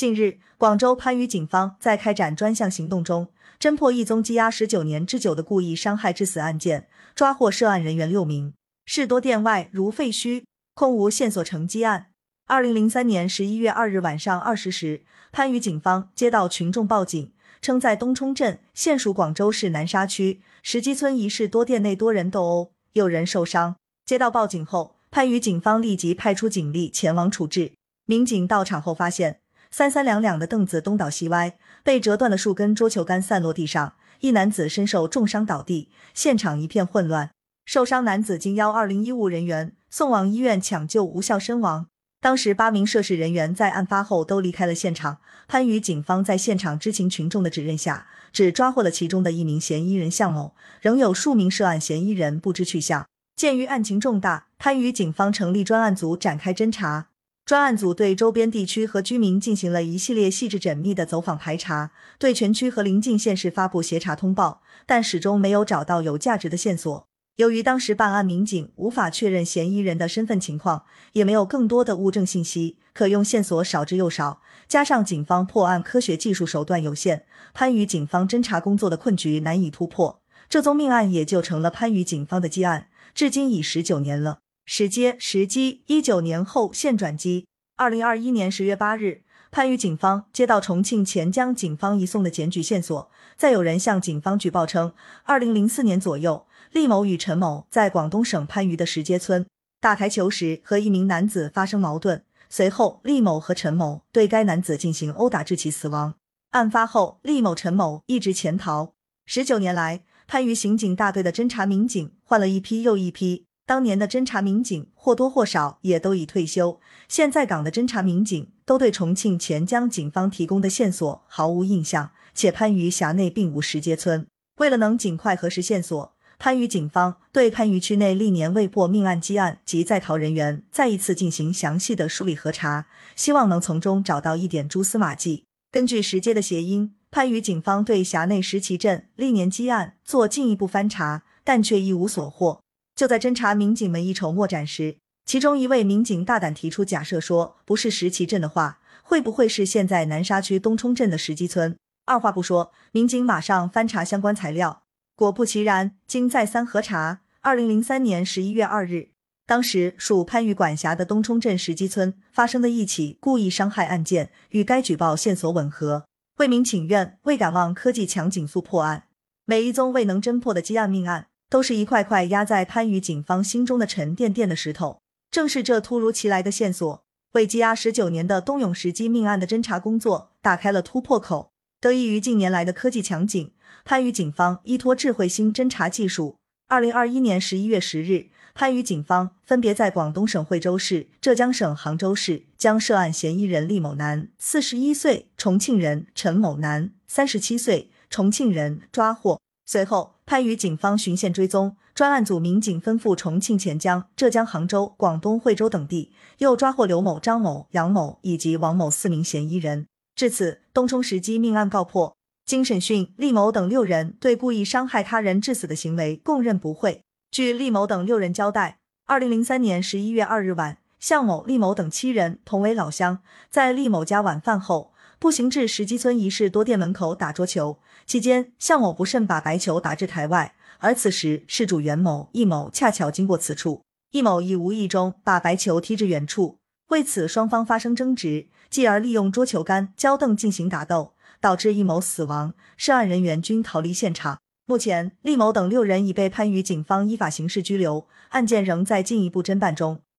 近日，广州番禺警方在开展专项行动中，侦破一宗羁押十九年之久的故意伤害致死案件，抓获涉案人员六名。事多店外如废墟，空无线索成积案。二零零三年十一月二日晚上二十时，番禺警方接到群众报警，称在东冲镇（现属广州市南沙区）石基村一市多店内多人斗殴，有人受伤。接到报警后，番禺警方立即派出警力前往处置。民警到场后发现。三三两两的凳子东倒西歪，被折断的数根桌球杆散落地上，一男子身受重伤倒地，现场一片混乱。受伤男子经幺二零医务人员送往医院抢救无效身亡。当时八名涉事人员在案发后都离开了现场。番禺警方在现场知情群众的指认下，只抓获了其中的一名嫌疑人向某，仍有数名涉案嫌疑人不知去向。鉴于案情重大，番禺警方成立专案组展开侦查。专案组对周边地区和居民进行了一系列细致缜密的走访排查，对全区和邻近县市发布协查通报，但始终没有找到有价值的线索。由于当时办案民警无法确认嫌疑人的身份情况，也没有更多的物证信息，可用线索少之又少，加上警方破案科学技术手段有限，番禺警方侦查工作的困局难以突破，这宗命案也就成了番禺警方的积案，至今已十九年了。时接时机，一九年后现转机。二零二一年十月八日，番禺警方接到重庆黔江警方移送的检举线索，再有人向警方举报称，二零零四年左右，厉某与陈某在广东省番禺的石碣村打台球时和一名男子发生矛盾，随后厉某和陈某对该男子进行殴打，致其死亡。案发后，厉某、陈某一直潜逃。十九年来，番禺刑警大队的侦查民警换了一批又一批。当年的侦查民警或多或少也都已退休，现在岗的侦查民警都对重庆黔江警方提供的线索毫无印象，且番禺辖内并无石碣村。为了能尽快核实线索，番禺警方对番禺区内历年未破命案积案及在逃人员再一次进行详细的梳理核查，希望能从中找到一点蛛丝马迹。根据石碣的谐音，番禺警方对辖内石岐镇历年积案做进一步翻查，但却一无所获。就在侦查民警们一筹莫展时，其中一位民警大胆提出假设说：“不是石岐镇的话，会不会是现在南沙区东冲镇的石基村？”二话不说，民警马上翻查相关材料，果不其然，经再三核查，二零零三年十一月二日，当时属番禺管辖的东冲镇石基村发生的一起故意伤害案件，与该举报线索吻合。为民请愿，为敢望科技强警速破案，每一宗未能侦破的积案命案。都是一块块压在番禺警方心中的沉甸甸的石头。正是这突如其来的线索，为羁押十九年的东永石基命案的侦查工作打开了突破口。得益于近年来的科技强警，番禺警方依托智慧新侦查技术，二零二一年十一月十日，番禺警方分别在广东省惠州市、浙江省杭州市将涉案嫌疑人厉某男（四十一岁）、重庆人陈某男（三十七岁）、重庆人抓获。随后。番禺警方循线追踪，专案组民警奔赴重庆钱江、浙江杭州、广东惠州等地，又抓获刘某、张某、杨某以及王某四名嫌疑人。至此，东冲石基命案告破。经审讯，厉某等六人对故意伤害他人致死的行为供认不讳。据厉某等六人交代，二零零三年十一月二日晚，向某、厉某等七人同为老乡，在厉某家晚饭后。步行至石基村一室多店门口打桌球，期间向某不慎把白球打至台外，而此时事主袁某、易某恰巧经过此处，易某亦无意中把白球踢至远处，为此双方发生争执，继而利用桌球杆、胶凳进行打斗，导致易某死亡，涉案人员均逃离现场。目前，厉某等六人已被番禺警方依法刑事拘留，案件仍在进一步侦办中。